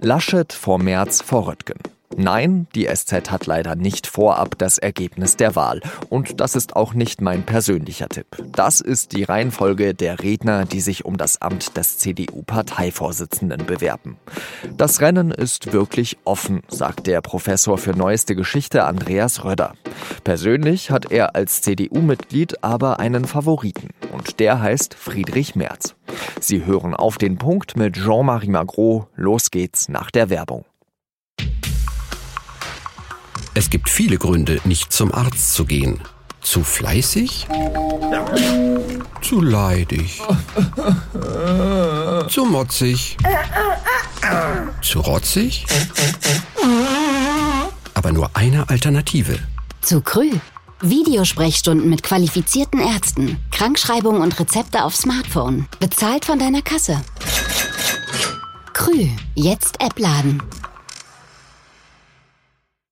Laschet vor März vor Röttgen. Nein, die SZ hat leider nicht vorab das Ergebnis der Wahl. Und das ist auch nicht mein persönlicher Tipp. Das ist die Reihenfolge der Redner, die sich um das Amt des CDU-Parteivorsitzenden bewerben. Das Rennen ist wirklich offen, sagt der Professor für neueste Geschichte Andreas Röder. Persönlich hat er als CDU-Mitglied aber einen Favoriten. Und der heißt Friedrich Merz. Sie hören auf den Punkt mit Jean-Marie Magro. Los geht's nach der Werbung. Es gibt viele Gründe, nicht zum Arzt zu gehen. Zu fleißig? Zu leidig? Zu motzig? Zu rotzig? Aber nur eine Alternative. Zu Krü. Videosprechstunden mit qualifizierten Ärzten. Krankschreibung und Rezepte auf Smartphone. Bezahlt von deiner Kasse. Krü. Jetzt App laden.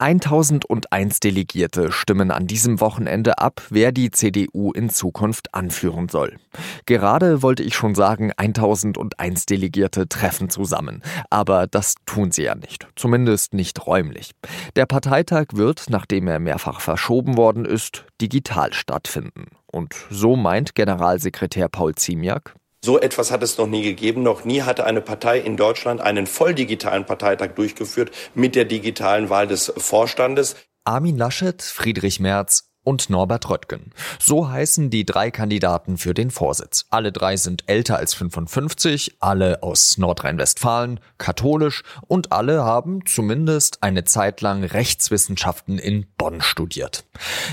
1001 Delegierte stimmen an diesem Wochenende ab, wer die CDU in Zukunft anführen soll. Gerade wollte ich schon sagen, 1001 Delegierte treffen zusammen. Aber das tun sie ja nicht. Zumindest nicht räumlich. Der Parteitag wird, nachdem er mehrfach verschoben worden ist, digital stattfinden. Und so meint Generalsekretär Paul Ziemiak, so etwas hat es noch nie gegeben. Noch nie hatte eine Partei in Deutschland einen voll digitalen Parteitag durchgeführt mit der digitalen Wahl des Vorstandes. Armin Laschet, Friedrich Merz und Norbert Röttgen. So heißen die drei Kandidaten für den Vorsitz. Alle drei sind älter als 55, alle aus Nordrhein-Westfalen, katholisch und alle haben zumindest eine Zeit lang Rechtswissenschaften in Bonn studiert.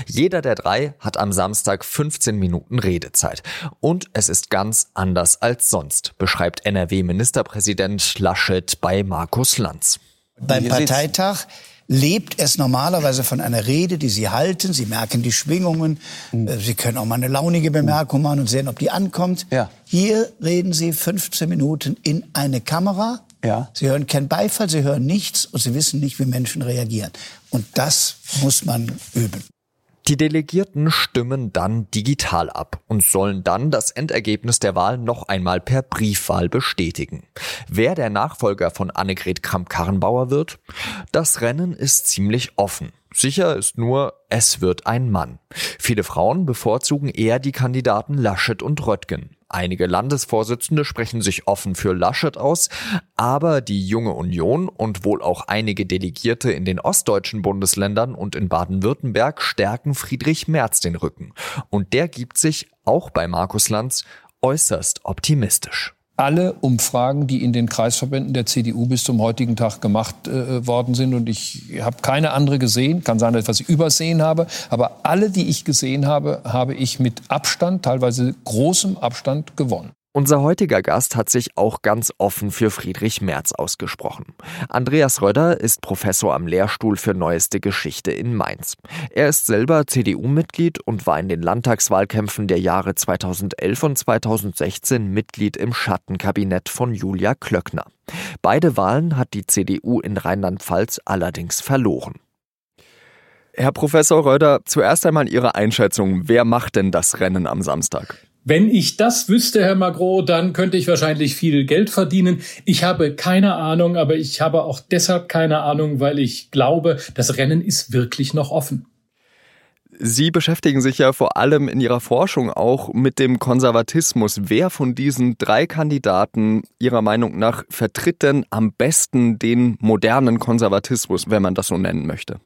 Jeder der drei hat am Samstag 15 Minuten Redezeit. Und es ist ganz anders als sonst, beschreibt NRW-Ministerpräsident Laschet bei Markus Lanz. Beim Parteitag lebt es normalerweise von einer Rede, die Sie halten. Sie merken die Schwingungen. Mhm. Sie können auch mal eine launige Bemerkung machen und sehen, ob die ankommt. Ja. Hier reden Sie 15 Minuten in eine Kamera. Ja. Sie hören keinen Beifall, Sie hören nichts und Sie wissen nicht, wie Menschen reagieren. Und das muss man üben. Die Delegierten stimmen dann digital ab und sollen dann das Endergebnis der Wahl noch einmal per Briefwahl bestätigen. Wer der Nachfolger von Annegret Kramp-Karrenbauer wird? Das Rennen ist ziemlich offen. Sicher ist nur, es wird ein Mann. Viele Frauen bevorzugen eher die Kandidaten Laschet und Röttgen. Einige Landesvorsitzende sprechen sich offen für Laschet aus, aber die junge Union und wohl auch einige Delegierte in den ostdeutschen Bundesländern und in Baden-Württemberg stärken Friedrich Merz den Rücken. Und der gibt sich, auch bei Markus Lanz, äußerst optimistisch alle Umfragen, die in den Kreisverbänden der CDU bis zum heutigen Tag gemacht äh, worden sind. Und ich habe keine andere gesehen. Kann sein, dass ich übersehen habe. Aber alle, die ich gesehen habe, habe ich mit Abstand, teilweise großem Abstand gewonnen. Unser heutiger Gast hat sich auch ganz offen für Friedrich Merz ausgesprochen. Andreas Röder ist Professor am Lehrstuhl für Neueste Geschichte in Mainz. Er ist selber CDU-Mitglied und war in den Landtagswahlkämpfen der Jahre 2011 und 2016 Mitglied im Schattenkabinett von Julia Klöckner. Beide Wahlen hat die CDU in Rheinland-Pfalz allerdings verloren. Herr Professor Röder, zuerst einmal Ihre Einschätzung. Wer macht denn das Rennen am Samstag? Wenn ich das wüsste, Herr Magro, dann könnte ich wahrscheinlich viel Geld verdienen. Ich habe keine Ahnung, aber ich habe auch deshalb keine Ahnung, weil ich glaube, das Rennen ist wirklich noch offen. Sie beschäftigen sich ja vor allem in Ihrer Forschung auch mit dem Konservatismus. Wer von diesen drei Kandidaten Ihrer Meinung nach vertritt denn am besten den modernen Konservatismus, wenn man das so nennen möchte?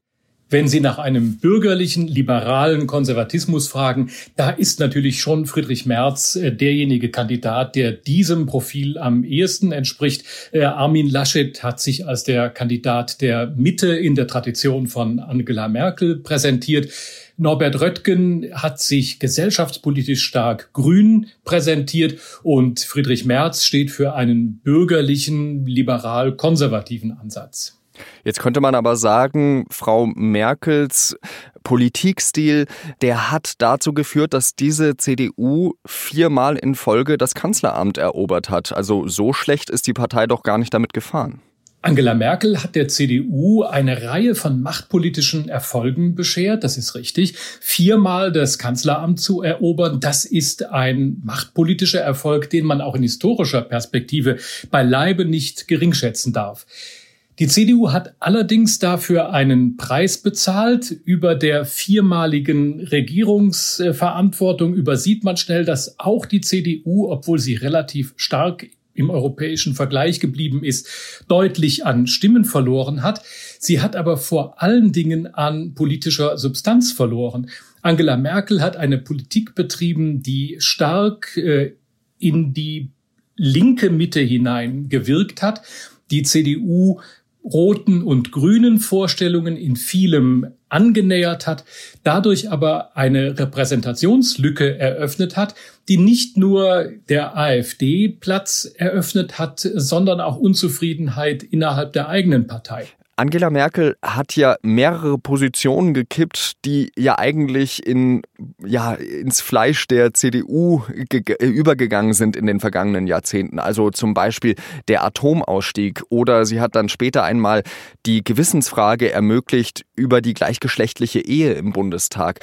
Wenn Sie nach einem bürgerlichen, liberalen Konservatismus fragen, da ist natürlich schon Friedrich Merz äh, derjenige Kandidat, der diesem Profil am ehesten entspricht. Äh, Armin Laschet hat sich als der Kandidat der Mitte in der Tradition von Angela Merkel präsentiert. Norbert Röttgen hat sich gesellschaftspolitisch stark grün präsentiert und Friedrich Merz steht für einen bürgerlichen, liberal-konservativen Ansatz. Jetzt könnte man aber sagen, Frau Merkels Politikstil, der hat dazu geführt, dass diese CDU viermal in Folge das Kanzleramt erobert hat. Also so schlecht ist die Partei doch gar nicht damit gefahren. Angela Merkel hat der CDU eine Reihe von machtpolitischen Erfolgen beschert, das ist richtig. Viermal das Kanzleramt zu erobern, das ist ein machtpolitischer Erfolg, den man auch in historischer Perspektive beileibe nicht geringschätzen darf. Die CDU hat allerdings dafür einen Preis bezahlt. Über der viermaligen Regierungsverantwortung übersieht man schnell, dass auch die CDU, obwohl sie relativ stark im europäischen Vergleich geblieben ist, deutlich an Stimmen verloren hat. Sie hat aber vor allen Dingen an politischer Substanz verloren. Angela Merkel hat eine Politik betrieben, die stark äh, in die linke Mitte hinein gewirkt hat. Die CDU roten und grünen Vorstellungen in vielem angenähert hat, dadurch aber eine Repräsentationslücke eröffnet hat, die nicht nur der AfD Platz eröffnet hat, sondern auch Unzufriedenheit innerhalb der eigenen Partei. Angela Merkel hat ja mehrere Positionen gekippt, die ja eigentlich in, ja, ins Fleisch der CDU übergegangen sind in den vergangenen Jahrzehnten. Also zum Beispiel der Atomausstieg oder sie hat dann später einmal die Gewissensfrage ermöglicht über die gleichgeschlechtliche Ehe im Bundestag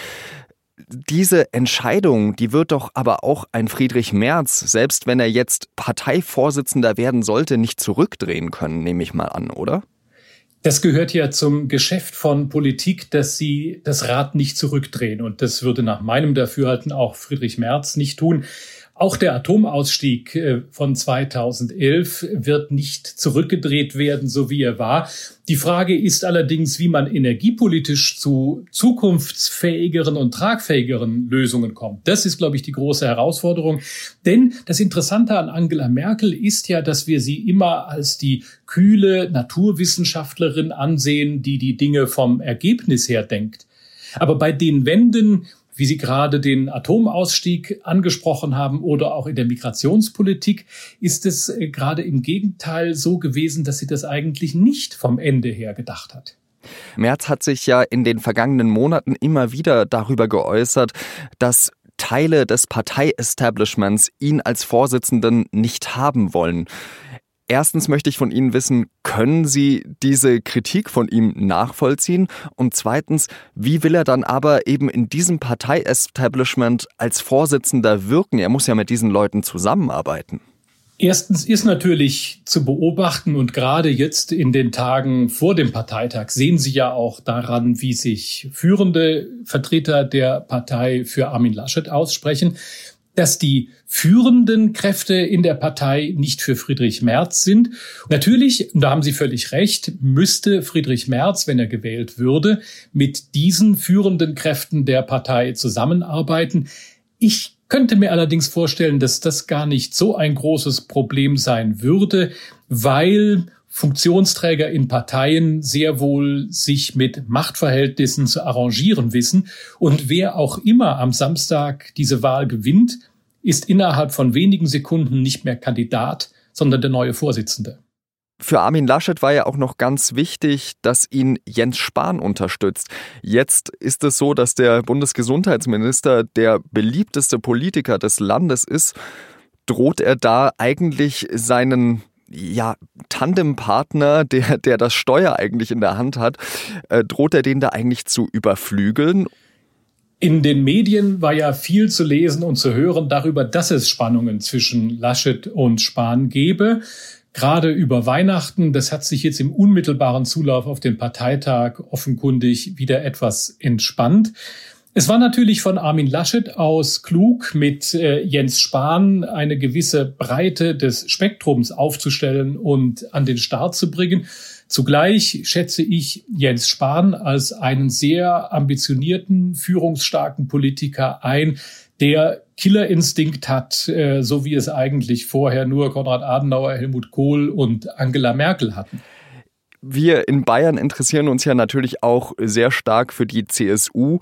diese Entscheidung, die wird doch aber auch ein Friedrich Merz, selbst wenn er jetzt Parteivorsitzender werden sollte, nicht zurückdrehen können, nehme ich mal an, oder? Das gehört ja zum Geschäft von Politik, dass sie das Rad nicht zurückdrehen. Und das würde nach meinem Dafürhalten auch Friedrich Merz nicht tun. Auch der Atomausstieg äh, von 2011 wird nicht zurückgedreht werden, so wie er war. Die Frage ist allerdings, wie man energiepolitisch zu zukunftsfähigeren und tragfähigeren Lösungen kommt. Das ist, glaube ich, die große Herausforderung. Denn das Interessante an Angela Merkel ist ja, dass wir sie immer als die kühle Naturwissenschaftlerin ansehen, die die Dinge vom Ergebnis her denkt. Aber bei den Wenden, wie Sie gerade den Atomausstieg angesprochen haben oder auch in der Migrationspolitik, ist es äh, gerade im Gegenteil so gewesen, dass sie das eigentlich nicht vom Ende her gedacht hat. Merz hat sich ja in den vergangenen Monaten immer wieder darüber geäußert, dass Teile des Parteiestablishments ihn als Vorsitzenden nicht haben wollen. Erstens möchte ich von Ihnen wissen, können Sie diese Kritik von ihm nachvollziehen? Und zweitens, wie will er dann aber eben in diesem Partei-Establishment als Vorsitzender wirken? Er muss ja mit diesen Leuten zusammenarbeiten. Erstens ist natürlich zu beobachten und gerade jetzt in den Tagen vor dem Parteitag sehen Sie ja auch daran, wie sich führende Vertreter der Partei für Armin Laschet aussprechen dass die führenden Kräfte in der Partei nicht für Friedrich Merz sind. Natürlich, da haben Sie völlig recht, müsste Friedrich Merz, wenn er gewählt würde, mit diesen führenden Kräften der Partei zusammenarbeiten. Ich könnte mir allerdings vorstellen, dass das gar nicht so ein großes Problem sein würde, weil Funktionsträger in Parteien sehr wohl sich mit Machtverhältnissen zu arrangieren wissen. Und wer auch immer am Samstag diese Wahl gewinnt, ist innerhalb von wenigen Sekunden nicht mehr Kandidat, sondern der neue Vorsitzende. Für Armin Laschet war ja auch noch ganz wichtig, dass ihn Jens Spahn unterstützt. Jetzt ist es so, dass der Bundesgesundheitsminister der beliebteste Politiker des Landes ist. Droht er da eigentlich seinen ja, Tandempartner, der, der das Steuer eigentlich in der Hand hat, äh, droht er den da eigentlich zu überflügeln? In den Medien war ja viel zu lesen und zu hören darüber, dass es Spannungen zwischen Laschet und Spahn gebe. Gerade über Weihnachten, das hat sich jetzt im unmittelbaren Zulauf auf den Parteitag offenkundig wieder etwas entspannt. Es war natürlich von Armin Laschet aus klug, mit äh, Jens Spahn eine gewisse Breite des Spektrums aufzustellen und an den Start zu bringen. Zugleich schätze ich Jens Spahn als einen sehr ambitionierten, führungsstarken Politiker ein, der Killerinstinkt hat, äh, so wie es eigentlich vorher nur Konrad Adenauer, Helmut Kohl und Angela Merkel hatten. Wir in Bayern interessieren uns ja natürlich auch sehr stark für die CSU.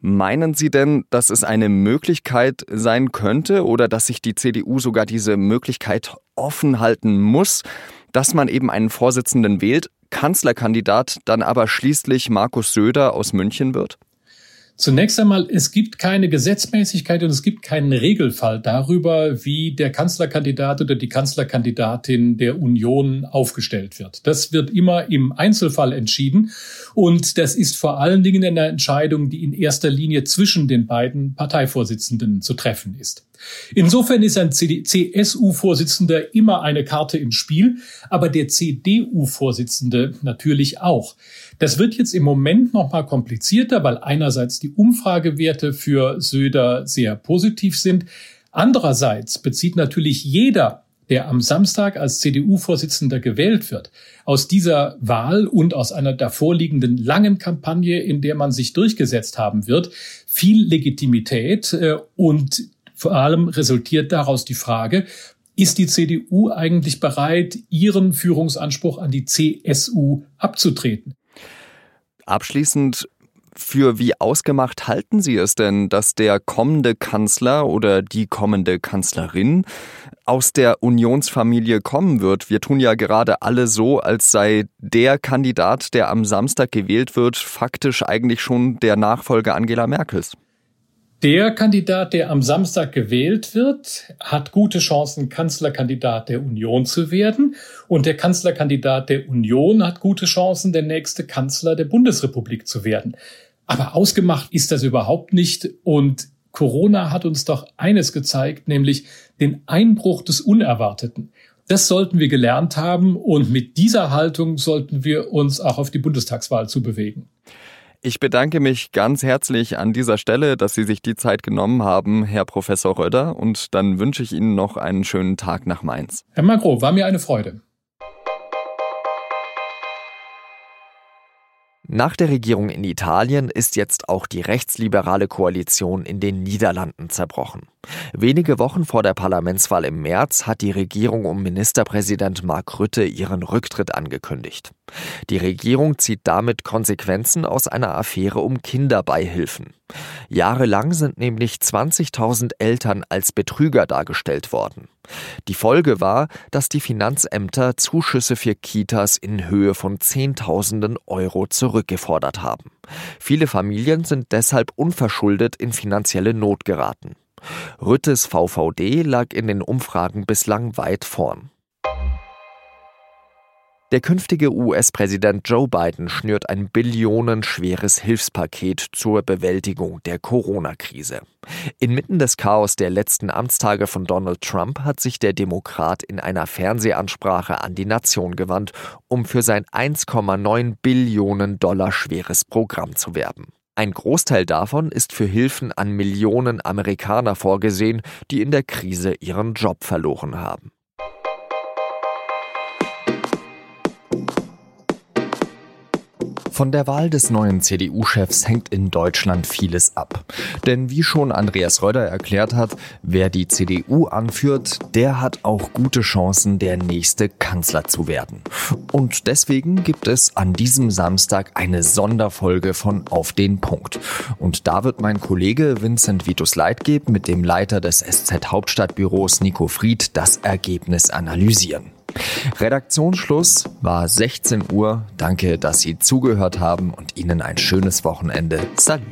Meinen Sie denn, dass es eine Möglichkeit sein könnte oder dass sich die CDU sogar diese Möglichkeit offen halten muss, dass man eben einen Vorsitzenden wählt, Kanzlerkandidat dann aber schließlich Markus Söder aus München wird? Zunächst einmal, es gibt keine Gesetzmäßigkeit und es gibt keinen Regelfall darüber, wie der Kanzlerkandidat oder die Kanzlerkandidatin der Union aufgestellt wird. Das wird immer im Einzelfall entschieden und das ist vor allen Dingen eine Entscheidung, die in erster Linie zwischen den beiden Parteivorsitzenden zu treffen ist. Insofern ist ein CSU-Vorsitzender immer eine Karte im Spiel, aber der CDU-Vorsitzende natürlich auch. Das wird jetzt im Moment noch mal komplizierter, weil einerseits die Umfragewerte für Söder sehr positiv sind. Andererseits bezieht natürlich jeder der am Samstag als CDU-Vorsitzender gewählt wird, aus dieser Wahl und aus einer davorliegenden langen Kampagne, in der man sich durchgesetzt haben wird, viel Legitimität äh, und vor allem resultiert daraus die Frage, ist die CDU eigentlich bereit, ihren Führungsanspruch an die CSU abzutreten? Abschließend für wie ausgemacht halten Sie es denn, dass der kommende Kanzler oder die kommende Kanzlerin aus der Unionsfamilie kommen wird? Wir tun ja gerade alle so, als sei der Kandidat, der am Samstag gewählt wird, faktisch eigentlich schon der Nachfolger Angela Merkels. Der Kandidat, der am Samstag gewählt wird, hat gute Chancen, Kanzlerkandidat der Union zu werden. Und der Kanzlerkandidat der Union hat gute Chancen, der nächste Kanzler der Bundesrepublik zu werden. Aber ausgemacht ist das überhaupt nicht. Und Corona hat uns doch eines gezeigt, nämlich den Einbruch des Unerwarteten. Das sollten wir gelernt haben und mit dieser Haltung sollten wir uns auch auf die Bundestagswahl zu bewegen. Ich bedanke mich ganz herzlich an dieser Stelle, dass Sie sich die Zeit genommen haben, Herr Professor Röder, und dann wünsche ich Ihnen noch einen schönen Tag nach Mainz. Herr Magro, war mir eine Freude. Nach der Regierung in Italien ist jetzt auch die rechtsliberale Koalition in den Niederlanden zerbrochen. Wenige Wochen vor der Parlamentswahl im März hat die Regierung um Ministerpräsident Mark Rütte ihren Rücktritt angekündigt. Die Regierung zieht damit Konsequenzen aus einer Affäre um Kinderbeihilfen. Jahrelang sind nämlich 20.000 Eltern als Betrüger dargestellt worden. Die Folge war, dass die Finanzämter Zuschüsse für Kitas in Höhe von Zehntausenden Euro zurückgefordert haben. Viele Familien sind deshalb unverschuldet in finanzielle Not geraten. Rüttes VVD lag in den Umfragen bislang weit vorn. Der künftige US-Präsident Joe Biden schnürt ein billionenschweres Hilfspaket zur Bewältigung der Corona-Krise. Inmitten des Chaos der letzten Amtstage von Donald Trump hat sich der Demokrat in einer Fernsehansprache an die Nation gewandt, um für sein 1,9 Billionen Dollar schweres Programm zu werben. Ein Großteil davon ist für Hilfen an Millionen Amerikaner vorgesehen, die in der Krise ihren Job verloren haben. Von der Wahl des neuen CDU-Chefs hängt in Deutschland vieles ab. Denn wie schon Andreas Röder erklärt hat, wer die CDU anführt, der hat auch gute Chancen, der nächste Kanzler zu werden. Und deswegen gibt es an diesem Samstag eine Sonderfolge von Auf den Punkt. Und da wird mein Kollege Vincent Vitus Leitgeb mit dem Leiter des SZ Hauptstadtbüros Nico Fried das Ergebnis analysieren. Redaktionsschluss war 16 Uhr. Danke, dass Sie zugehört haben und Ihnen ein schönes Wochenende. Salü.